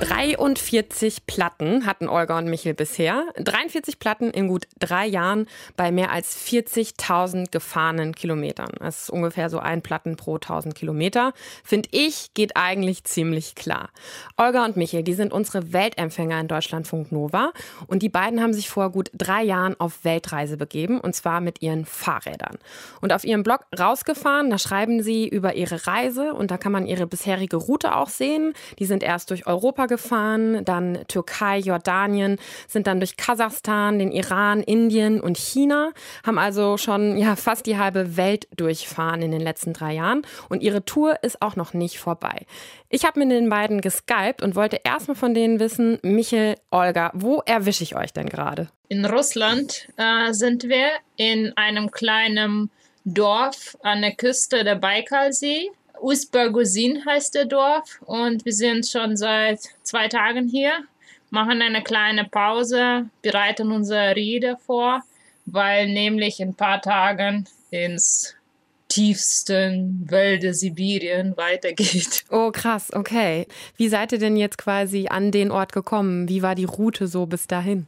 43 Platten hatten Olga und Michel bisher. 43 Platten in gut drei Jahren bei mehr als 40.000 gefahrenen Kilometern. Das ist ungefähr so ein Platten pro 1000 Kilometer. Finde ich, geht eigentlich ziemlich klar. Olga und Michel, die sind unsere Weltempfänger in Deutschlandfunk Nova. Und die beiden haben sich vor gut drei Jahren auf Weltreise begeben. Und zwar mit ihren Fahrrädern. Und auf ihrem Blog rausgefahren, da schreiben sie über ihre Reise. Und da kann man ihre bisherige Route auch sehen. Die sind erst durch Europa gefahren dann Türkei, Jordanien, sind dann durch Kasachstan, den Iran, Indien und China, haben also schon ja fast die halbe Welt durchfahren in den letzten drei Jahren und ihre Tour ist auch noch nicht vorbei. Ich habe mit den beiden geskypt und wollte erstmal von denen wissen, Michel, Olga, wo erwische ich euch denn gerade? In Russland äh, sind wir in einem kleinen Dorf an der Küste der Baikalsee. Usbergusin heißt der Dorf und wir sind schon seit zwei Tagen hier, machen eine kleine Pause, bereiten unsere Rede vor, weil nämlich in ein paar Tagen ins tiefsten Wälder Sibirien weitergeht. Oh, krass, okay. Wie seid ihr denn jetzt quasi an den Ort gekommen? Wie war die Route so bis dahin?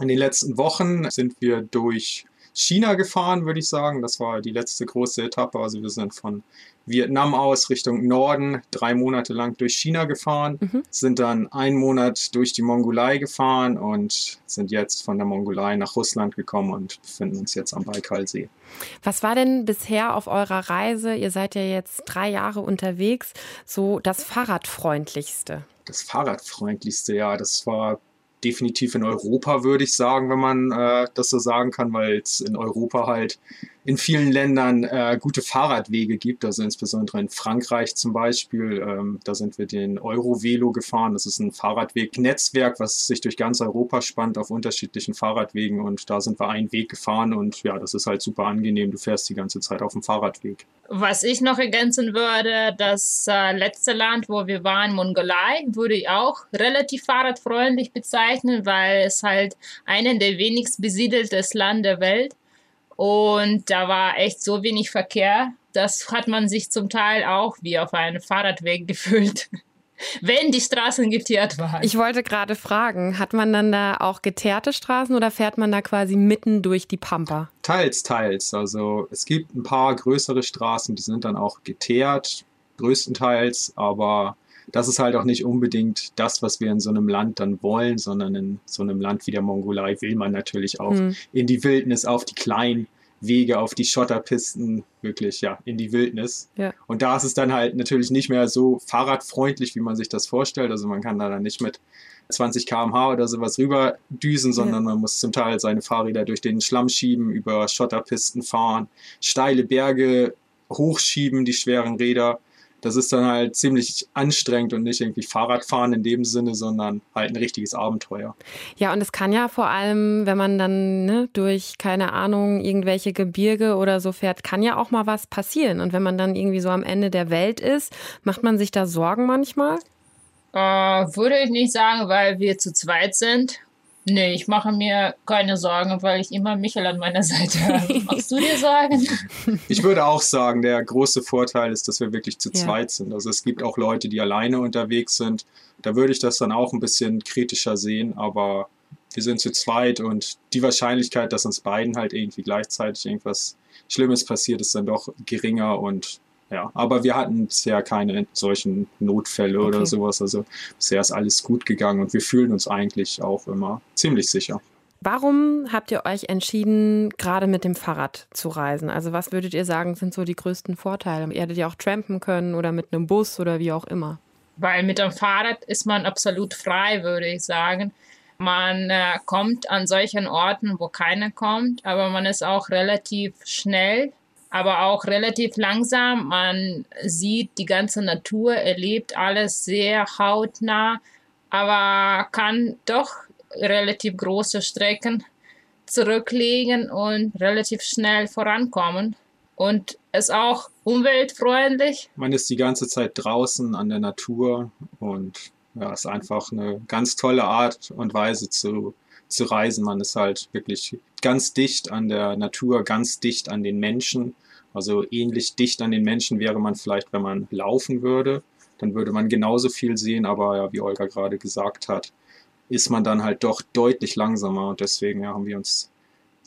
In den letzten Wochen sind wir durch China gefahren, würde ich sagen. Das war die letzte große Etappe. Also wir sind von Vietnam aus Richtung Norden drei Monate lang durch China gefahren, mhm. sind dann einen Monat durch die Mongolei gefahren und sind jetzt von der Mongolei nach Russland gekommen und befinden uns jetzt am Baikalsee. Was war denn bisher auf eurer Reise, ihr seid ja jetzt drei Jahre unterwegs, so das Fahrradfreundlichste? Das Fahrradfreundlichste, ja, das war definitiv in Europa, würde ich sagen, wenn man äh, das so sagen kann, weil es in Europa halt in vielen Ländern äh, gute Fahrradwege gibt, also insbesondere in Frankreich zum Beispiel. Ähm, da sind wir den Eurovelo gefahren. Das ist ein Fahrradwegnetzwerk, was sich durch ganz Europa spannt auf unterschiedlichen Fahrradwegen und da sind wir einen Weg gefahren und ja, das ist halt super angenehm. Du fährst die ganze Zeit auf dem Fahrradweg. Was ich noch ergänzen würde, das äh, letzte Land, wo wir waren, Mongolei, würde ich auch relativ fahrradfreundlich bezeichnen, weil es halt einen der wenigst besiedeltes Land der Welt und da war echt so wenig Verkehr. Das hat man sich zum Teil auch wie auf einen Fahrradweg gefühlt. Wenn die Straßen geteert waren. Ich wollte gerade fragen, hat man dann da auch geteerte Straßen oder fährt man da quasi mitten durch die Pampa? Teils, teils. Also es gibt ein paar größere Straßen, die sind dann auch geteert, größtenteils, aber das ist halt auch nicht unbedingt das, was wir in so einem Land dann wollen, sondern in so einem Land wie der Mongolei will man natürlich auch mhm. in die Wildnis, auf die kleinen Wege, auf die Schotterpisten, wirklich, ja, in die Wildnis. Ja. Und da ist es dann halt natürlich nicht mehr so fahrradfreundlich, wie man sich das vorstellt. Also man kann da dann nicht mit 20 km/h oder sowas rüber düsen, sondern ja. man muss zum Teil seine Fahrräder durch den Schlamm schieben, über Schotterpisten fahren, steile Berge hochschieben, die schweren Räder das ist dann halt ziemlich anstrengend und nicht irgendwie Fahrradfahren in dem Sinne, sondern halt ein richtiges Abenteuer. Ja, und es kann ja vor allem, wenn man dann ne, durch, keine Ahnung, irgendwelche Gebirge oder so fährt, kann ja auch mal was passieren. Und wenn man dann irgendwie so am Ende der Welt ist, macht man sich da Sorgen manchmal? Äh, würde ich nicht sagen, weil wir zu zweit sind Nee, ich mache mir keine Sorgen, weil ich immer Michael an meiner Seite habe. Machst du dir Sorgen? Ich würde auch sagen, der große Vorteil ist, dass wir wirklich zu ja. zweit sind. Also es gibt auch Leute, die alleine unterwegs sind. Da würde ich das dann auch ein bisschen kritischer sehen, aber wir sind zu zweit und die Wahrscheinlichkeit, dass uns beiden halt irgendwie gleichzeitig irgendwas Schlimmes passiert, ist dann doch geringer und ja, aber wir hatten bisher keine solchen Notfälle okay. oder sowas. Also bisher ist alles gut gegangen und wir fühlen uns eigentlich auch immer ziemlich sicher. Warum habt ihr euch entschieden, gerade mit dem Fahrrad zu reisen? Also was würdet ihr sagen, sind so die größten Vorteile? Ihr hättet ja auch trampen können oder mit einem Bus oder wie auch immer. Weil mit dem Fahrrad ist man absolut frei, würde ich sagen. Man äh, kommt an solchen Orten, wo keiner kommt, aber man ist auch relativ schnell aber auch relativ langsam. Man sieht die ganze Natur, erlebt alles sehr hautnah, aber kann doch relativ große Strecken zurücklegen und relativ schnell vorankommen. Und ist auch umweltfreundlich. Man ist die ganze Zeit draußen an der Natur und ja, ist einfach eine ganz tolle Art und Weise zu zu reisen. Man ist halt wirklich ganz dicht an der Natur, ganz dicht an den Menschen. Also ähnlich dicht an den Menschen wäre man vielleicht, wenn man laufen würde. Dann würde man genauso viel sehen, aber ja, wie Olga gerade gesagt hat, ist man dann halt doch deutlich langsamer und deswegen ja, haben wir uns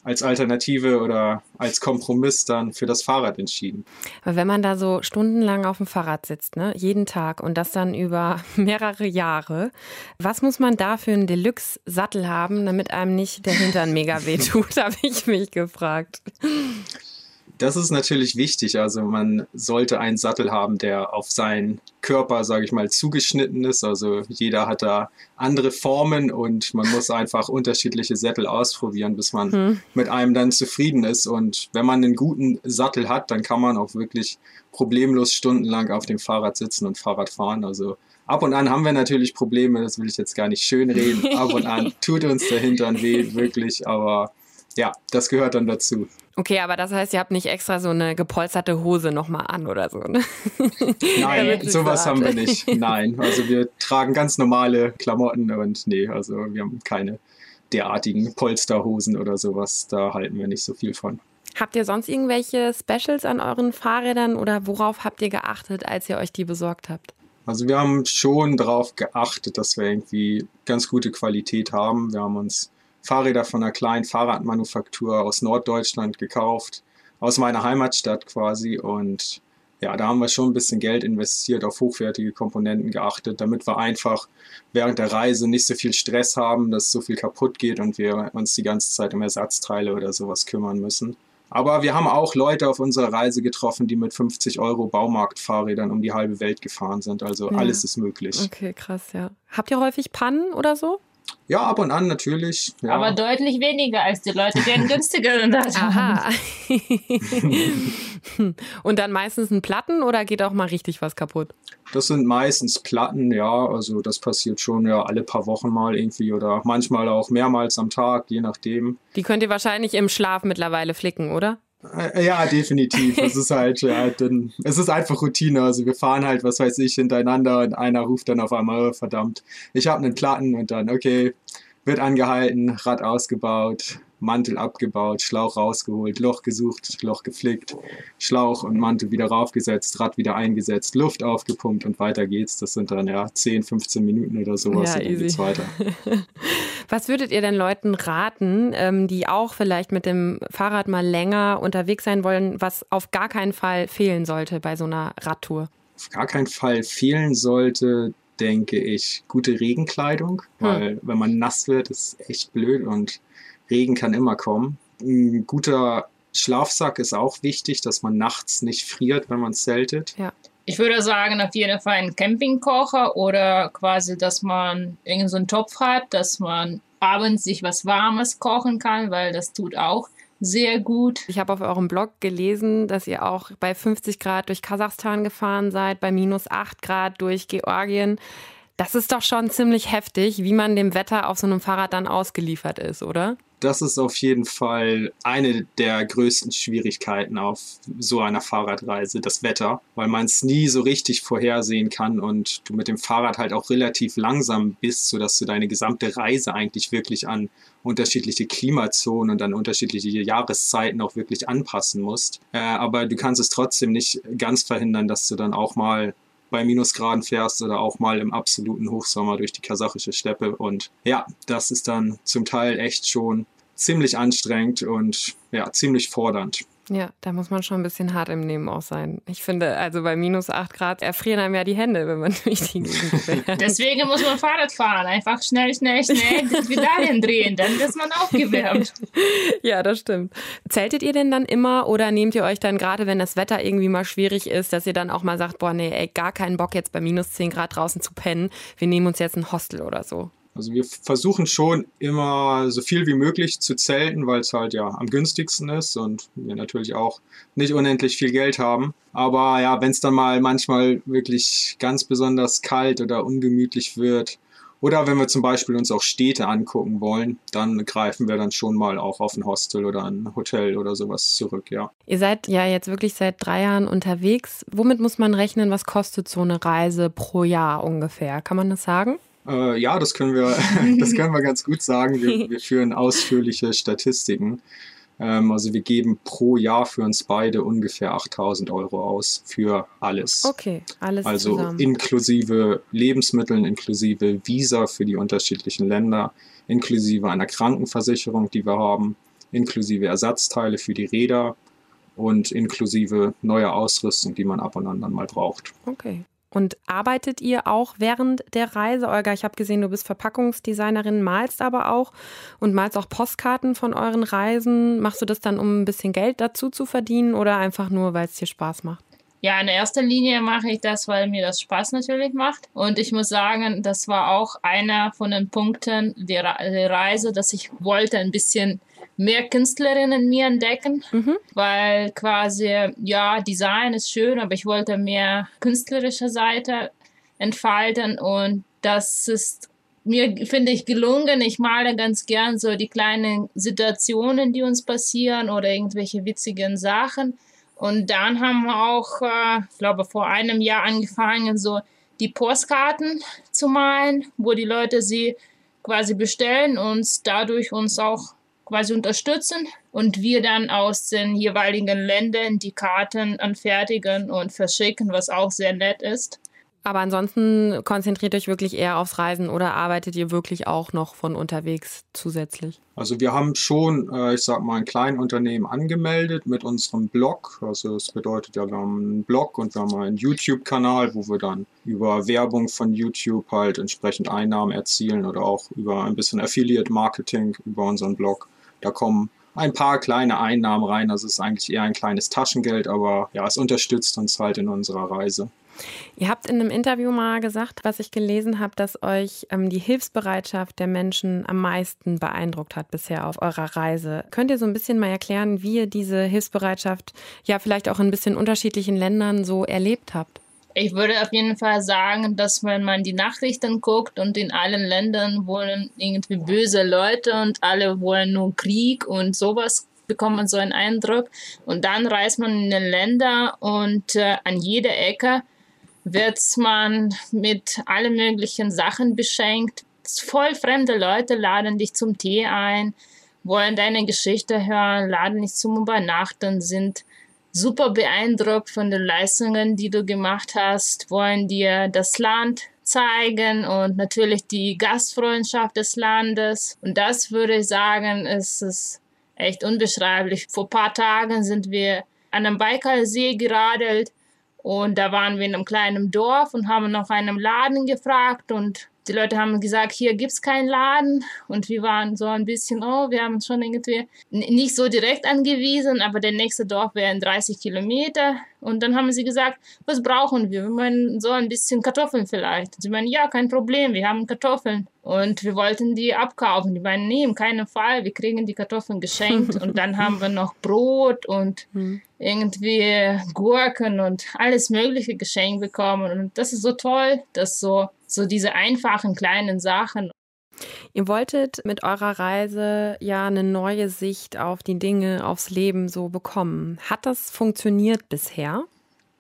als Alternative oder als Kompromiss dann für das Fahrrad entschieden. Aber wenn man da so stundenlang auf dem Fahrrad sitzt, ne, jeden Tag und das dann über mehrere Jahre, was muss man da für einen Deluxe-Sattel haben, damit einem nicht der Hintern mega wehtut, habe ich mich gefragt. Das ist natürlich wichtig. Also man sollte einen Sattel haben, der auf seinen Körper, sage ich mal, zugeschnitten ist. Also jeder hat da andere Formen und man muss einfach unterschiedliche Sättel ausprobieren, bis man hm. mit einem dann zufrieden ist. Und wenn man einen guten Sattel hat, dann kann man auch wirklich problemlos stundenlang auf dem Fahrrad sitzen und Fahrrad fahren. Also ab und an haben wir natürlich Probleme, das will ich jetzt gar nicht schön reden. Ab und an tut uns der Hintern weh, wirklich, aber ja, das gehört dann dazu. Okay, aber das heißt, ihr habt nicht extra so eine gepolsterte Hose nochmal an oder so, ne? Nein, sowas haben wir nicht. Nein, also wir tragen ganz normale Klamotten und nee, also wir haben keine derartigen Polsterhosen oder sowas. Da halten wir nicht so viel von. Habt ihr sonst irgendwelche Specials an euren Fahrrädern oder worauf habt ihr geachtet, als ihr euch die besorgt habt? Also wir haben schon darauf geachtet, dass wir irgendwie ganz gute Qualität haben. Wir haben uns Fahrräder von einer kleinen Fahrradmanufaktur aus Norddeutschland gekauft, aus meiner Heimatstadt quasi. Und ja, da haben wir schon ein bisschen Geld investiert, auf hochwertige Komponenten geachtet, damit wir einfach während der Reise nicht so viel Stress haben, dass so viel kaputt geht und wir uns die ganze Zeit um Ersatzteile oder sowas kümmern müssen. Aber wir haben auch Leute auf unserer Reise getroffen, die mit 50 Euro Baumarktfahrrädern um die halbe Welt gefahren sind. Also ja. alles ist möglich. Okay, krass, ja. Habt ihr häufig Pannen oder so? Ja, ab und an natürlich. Ja. Aber deutlich weniger als die Leute, die einen günstigeren Aha. und dann meistens ein Platten oder geht auch mal richtig was kaputt? Das sind meistens Platten, ja. Also das passiert schon ja alle paar Wochen mal irgendwie oder manchmal auch mehrmals am Tag, je nachdem. Die könnt ihr wahrscheinlich im Schlaf mittlerweile flicken, oder? Äh, ja, definitiv. Es ist halt, ja, dann, es ist einfach Routine. Also wir fahren halt, was weiß ich, hintereinander und einer ruft dann auf einmal, oh, verdammt, ich habe einen Platten und dann, okay, wird angehalten, Rad ausgebaut, Mantel abgebaut, Schlauch rausgeholt, Loch gesucht, Loch geflickt, Schlauch und Mantel wieder raufgesetzt, Rad wieder eingesetzt, Luft aufgepumpt und weiter geht's. Das sind dann ja 10, 15 Minuten oder sowas ja, und dann geht's weiter. Was würdet ihr denn Leuten raten, ähm, die auch vielleicht mit dem Fahrrad mal länger unterwegs sein wollen, was auf gar keinen Fall fehlen sollte bei so einer Radtour? Auf gar keinen Fall fehlen sollte, denke ich, gute Regenkleidung, hm. weil hm. wenn man nass wird, ist echt blöd und Regen kann immer kommen. Ein guter Schlafsack ist auch wichtig, dass man nachts nicht friert, wenn man zeltet. Ja. Ich würde sagen, auf jeden Fall einen Campingkocher oder quasi, dass man irgendeinen so Topf hat, dass man abends sich was Warmes kochen kann, weil das tut auch sehr gut. Ich habe auf eurem Blog gelesen, dass ihr auch bei 50 Grad durch Kasachstan gefahren seid, bei minus 8 Grad durch Georgien. Das ist doch schon ziemlich heftig, wie man dem Wetter auf so einem Fahrrad dann ausgeliefert ist, oder? Das ist auf jeden Fall eine der größten Schwierigkeiten auf so einer Fahrradreise, das Wetter, weil man es nie so richtig vorhersehen kann und du mit dem Fahrrad halt auch relativ langsam bist, sodass du deine gesamte Reise eigentlich wirklich an unterschiedliche Klimazonen und an unterschiedliche Jahreszeiten auch wirklich anpassen musst. Äh, aber du kannst es trotzdem nicht ganz verhindern, dass du dann auch mal bei Minusgraden fährst oder auch mal im absoluten Hochsommer durch die kasachische Steppe. Und ja, das ist dann zum Teil echt schon ziemlich anstrengend und ja, ziemlich fordernd. Ja, da muss man schon ein bisschen hart im Nehmen auch sein. Ich finde, also bei minus 8 Grad erfrieren einem ja die Hände, wenn man durch die Gegend fährt. Deswegen muss man Fahrrad fahren. Einfach schnell, schnell, schnell die Pedalien drehen, dann ist man aufgewärmt. Ja, das stimmt. Zeltet ihr denn dann immer oder nehmt ihr euch dann gerade, wenn das Wetter irgendwie mal schwierig ist, dass ihr dann auch mal sagt, boah, nee, ey, gar keinen Bock jetzt bei minus 10 Grad draußen zu pennen. Wir nehmen uns jetzt ein Hostel oder so. Also wir versuchen schon immer so viel wie möglich zu zelten, weil es halt ja am günstigsten ist und wir natürlich auch nicht unendlich viel Geld haben. Aber ja, wenn es dann mal manchmal wirklich ganz besonders kalt oder ungemütlich wird oder wenn wir zum Beispiel uns auch Städte angucken wollen, dann greifen wir dann schon mal auch auf ein Hostel oder ein Hotel oder sowas zurück, ja. Ihr seid ja jetzt wirklich seit drei Jahren unterwegs. Womit muss man rechnen? Was kostet so eine Reise pro Jahr ungefähr? Kann man das sagen? Äh, ja, das können wir, das können wir ganz gut sagen. Wir, wir führen ausführliche Statistiken. Ähm, also wir geben pro Jahr für uns beide ungefähr 8000 Euro aus für alles. Okay, alles Also zusammen. inklusive Lebensmitteln, inklusive Visa für die unterschiedlichen Länder, inklusive einer Krankenversicherung, die wir haben, inklusive Ersatzteile für die Räder und inklusive neuer Ausrüstung, die man ab und an dann mal braucht. Okay. Und arbeitet ihr auch während der Reise? Olga, ich habe gesehen, du bist Verpackungsdesignerin, malst aber auch und malst auch Postkarten von euren Reisen. Machst du das dann, um ein bisschen Geld dazu zu verdienen oder einfach nur, weil es dir Spaß macht? Ja, in erster Linie mache ich das, weil mir das Spaß natürlich macht. Und ich muss sagen, das war auch einer von den Punkten der, Re der Reise, dass ich wollte ein bisschen mehr Künstlerinnen in mir entdecken, Mhm. weil quasi, ja, Design ist schön, aber ich wollte mehr künstlerische Seite entfalten und das ist mir, finde ich, gelungen. Ich male ganz gern so die kleinen Situationen, die uns passieren oder irgendwelche witzigen Sachen. Und dann haben wir auch, äh, ich glaube, vor einem Jahr angefangen, so die Postkarten zu malen, wo die Leute sie quasi bestellen und dadurch uns auch quasi unterstützen und wir dann aus den jeweiligen Ländern die Karten anfertigen und verschicken, was auch sehr nett ist. Aber ansonsten konzentriert euch wirklich eher aufs Reisen oder arbeitet ihr wirklich auch noch von unterwegs zusätzlich? Also wir haben schon, äh, ich sag mal, ein kleines Unternehmen angemeldet mit unserem Blog. Also das bedeutet ja, wir haben einen Blog und wir haben einen YouTube-Kanal, wo wir dann über Werbung von YouTube halt entsprechend Einnahmen erzielen oder auch über ein bisschen Affiliate-Marketing über unseren Blog. Da kommen ein paar kleine Einnahmen rein. Es ist eigentlich eher ein kleines Taschengeld, aber ja, es unterstützt uns halt in unserer Reise. Ihr habt in einem Interview mal gesagt, was ich gelesen habe, dass euch ähm, die Hilfsbereitschaft der Menschen am meisten beeindruckt hat bisher auf eurer Reise. Könnt ihr so ein bisschen mal erklären, wie ihr diese Hilfsbereitschaft ja vielleicht auch in ein bisschen unterschiedlichen Ländern so erlebt habt? Ich würde auf jeden Fall sagen, dass wenn man die Nachrichten guckt und in allen Ländern wohnen irgendwie böse Leute und alle wollen nur Krieg und sowas, bekommt man so einen Eindruck. Und dann reist man in den Länder und äh, an jeder Ecke wird man mit allen möglichen Sachen beschenkt. Voll fremde Leute laden dich zum Tee ein, wollen deine Geschichte hören, laden dich zum Übernachten, sind super beeindruckt von den Leistungen, die du gemacht hast, wollen dir das Land zeigen und natürlich die Gastfreundschaft des Landes. Und das würde ich sagen, ist es echt unbeschreiblich. Vor ein paar Tagen sind wir an einem Baikalsee geradelt und da waren wir in einem kleinen Dorf und haben nach einem Laden gefragt und die Leute haben gesagt, hier gibt's keinen Laden. Und wir waren so ein bisschen, oh, wir haben schon irgendwie nicht so direkt angewiesen, aber der nächste Dorf wäre in 30 Kilometer. Und dann haben sie gesagt, was brauchen wir? Wir meinen so ein bisschen Kartoffeln vielleicht. Sie meinen, ja, kein Problem, wir haben Kartoffeln. Und wir wollten die abkaufen. Die meinen, nee, in keinem Fall, wir kriegen die Kartoffeln geschenkt. und dann haben wir noch Brot und irgendwie Gurken und alles Mögliche geschenkt bekommen. Und das ist so toll, dass so, so diese einfachen kleinen Sachen. Ihr wolltet mit eurer Reise ja eine neue Sicht auf die Dinge, aufs Leben so bekommen. Hat das funktioniert bisher?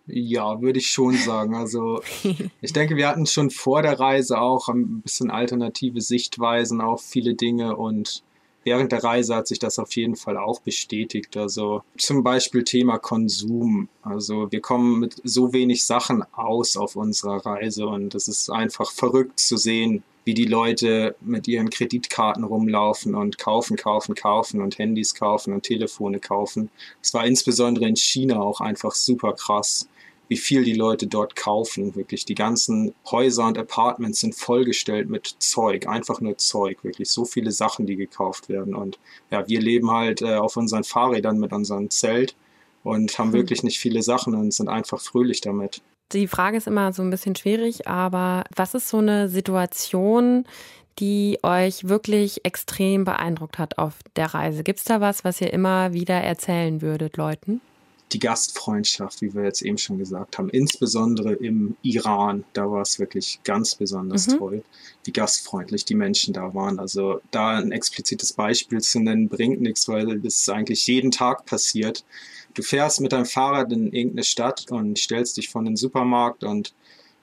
Ja, würde ich schon sagen. Also ich denke, wir hatten schon vor der Reise auch ein bisschen alternative Sichtweisen auf viele Dinge und während der Reise hat sich das auf jeden Fall auch bestätigt. Also zum Beispiel Thema Konsum. Also wir kommen mit so wenig Sachen aus auf unserer Reise und es ist einfach verrückt zu sehen, wie die Leute mit ihren Kreditkarten rumlaufen und kaufen, kaufen, kaufen und Handys kaufen und Telefone kaufen. Es war insbesondere in China auch einfach super krass, wie viel die Leute dort kaufen. Wirklich, die ganzen Häuser und Apartments sind vollgestellt mit Zeug, einfach nur Zeug, wirklich so viele Sachen, die gekauft werden. Und ja, wir leben halt äh, auf unseren Fahrrädern mit unserem Zelt und haben Hm. wirklich nicht viele Sachen und sind einfach fröhlich damit. Die Frage ist immer so ein bisschen schwierig, aber was ist so eine Situation, die euch wirklich extrem beeindruckt hat auf der Reise? Gibt es da was, was ihr immer wieder erzählen würdet, Leuten? Die Gastfreundschaft, wie wir jetzt eben schon gesagt haben, insbesondere im Iran, da war es wirklich ganz besonders Mhm. toll, wie gastfreundlich die Menschen da waren. Also da ein explizites Beispiel zu nennen, bringt nichts, weil das eigentlich jeden Tag passiert. Du fährst mit deinem Fahrrad in irgendeine Stadt und stellst dich vor den Supermarkt und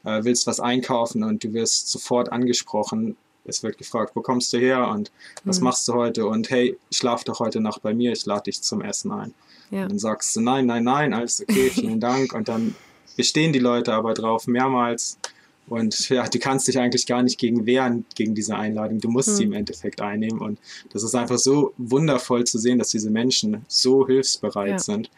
äh, willst was einkaufen und du wirst sofort angesprochen. Es wird gefragt, wo kommst du her und was Mhm. machst du heute? Und hey, schlaf doch heute Nacht bei mir, ich lade dich zum Essen ein. Ja. Und dann sagst du, nein, nein, nein, alles okay, vielen Dank. Und dann bestehen die Leute aber drauf mehrmals. Und ja, du kannst dich eigentlich gar nicht gegen wehren, gegen diese Einladung. Du musst sie im Endeffekt einnehmen. Und das ist einfach so wundervoll zu sehen, dass diese Menschen so hilfsbereit Ja. sind.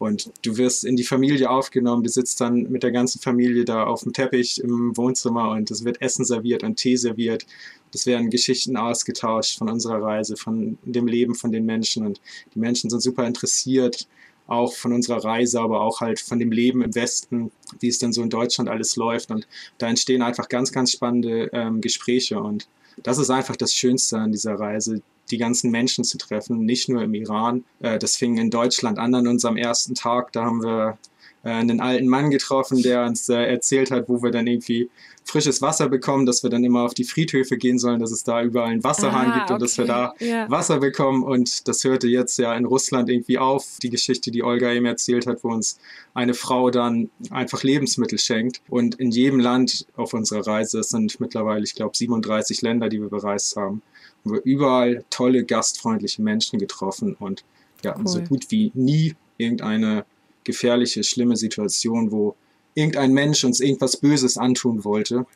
Und du wirst in die Familie aufgenommen, du sitzt dann mit der ganzen Familie da auf dem Teppich im Wohnzimmer und es wird Essen serviert und Tee serviert. Es werden Geschichten ausgetauscht von unserer Reise, von dem Leben von den Menschen. Und die Menschen sind super interessiert, auch von unserer Reise, aber auch halt von dem Leben im Westen, wie es denn so in Deutschland alles läuft. Und da entstehen einfach ganz, ganz spannende ähm, Gespräche. Und das ist einfach das Schönste an dieser Reise, die ganzen Menschen zu treffen, nicht nur im Iran. Äh, das fing in Deutschland an an unserem ersten Tag. Da haben wir äh, einen alten Mann getroffen, der uns äh, erzählt hat, wo wir dann irgendwie frisches Wasser bekommen, dass wir dann immer auf die Friedhöfe gehen sollen, dass es da überall einen Wasserhahn Ah, gibt und dass wir da okay. Ja. Wasser bekommen. Und das hörte jetzt ja in Russland irgendwie auf, die Geschichte, die Olga eben erzählt hat, wo uns eine Frau dann einfach Lebensmittel schenkt. Und in jedem Land auf unserer Reise, es sind mittlerweile, ich glaube, 37 Länder, die wir bereist haben, haben wir überall tolle, gastfreundliche Menschen getroffen und ja, so Cool. gut wie nie irgendeine gefährliche, schlimme Situation, wo irgendein Mensch uns irgendwas Böses antun wollte.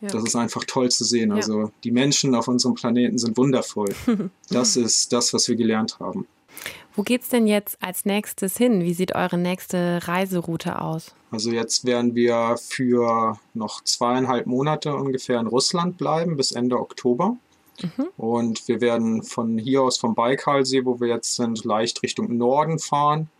Ja. Das ist einfach toll zu sehen. Ja. Also die Menschen auf unserem Planeten sind wundervoll. Das ist das, was wir gelernt haben. Wo geht's denn jetzt als nächstes hin? Wie sieht eure nächste Reiseroute aus? Also jetzt werden wir für noch zweieinhalb Monate ungefähr in Russland bleiben bis Ende Oktober. Und wir werden von hier aus vom Baikalsee, wo wir jetzt sind, leicht Richtung Norden fahren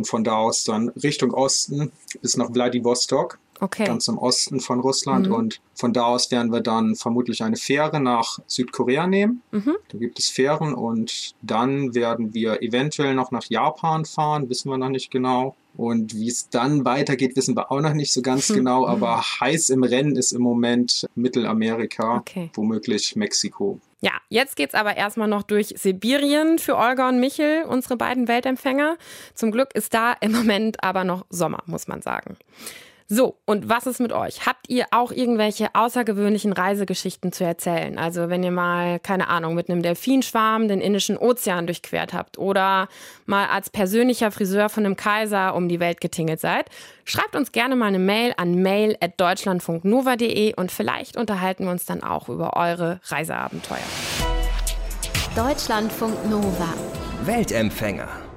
und von da aus dann Richtung Osten bis nach Wladiwostok, Okay. ganz im Osten von Russland. Mhm. Und von da aus werden wir dann vermutlich eine Fähre nach Südkorea nehmen. Mhm. Da gibt es Fähren und dann werden wir eventuell noch nach Japan fahren, wissen wir noch nicht genau. Und wie es dann weitergeht, wissen wir auch noch nicht so ganz genau. Aber heiß im Rennen ist im Moment Mittelamerika, Okay. womöglich Mexiko. Ja, jetzt geht's aber erstmal noch durch Sibirien für Olga und Michel, unsere beiden Weltempfänger. Zum Glück ist da im Moment aber noch Sommer, muss man sagen. So, und was ist mit euch? Habt ihr auch irgendwelche außergewöhnlichen Reisegeschichten zu erzählen? Also wenn ihr mal, keine Ahnung, mit einem Delfinschwarm den Indischen Ozean durchquert habt oder mal als persönlicher Friseur von einem Kaiser um die Welt getingelt seid, schreibt uns gerne mal eine Mail an mail.deutschlandfunknova.de und vielleicht unterhalten wir uns dann auch über eure Reiseabenteuer. Deutschlandfunk Nova. Weltempfänger.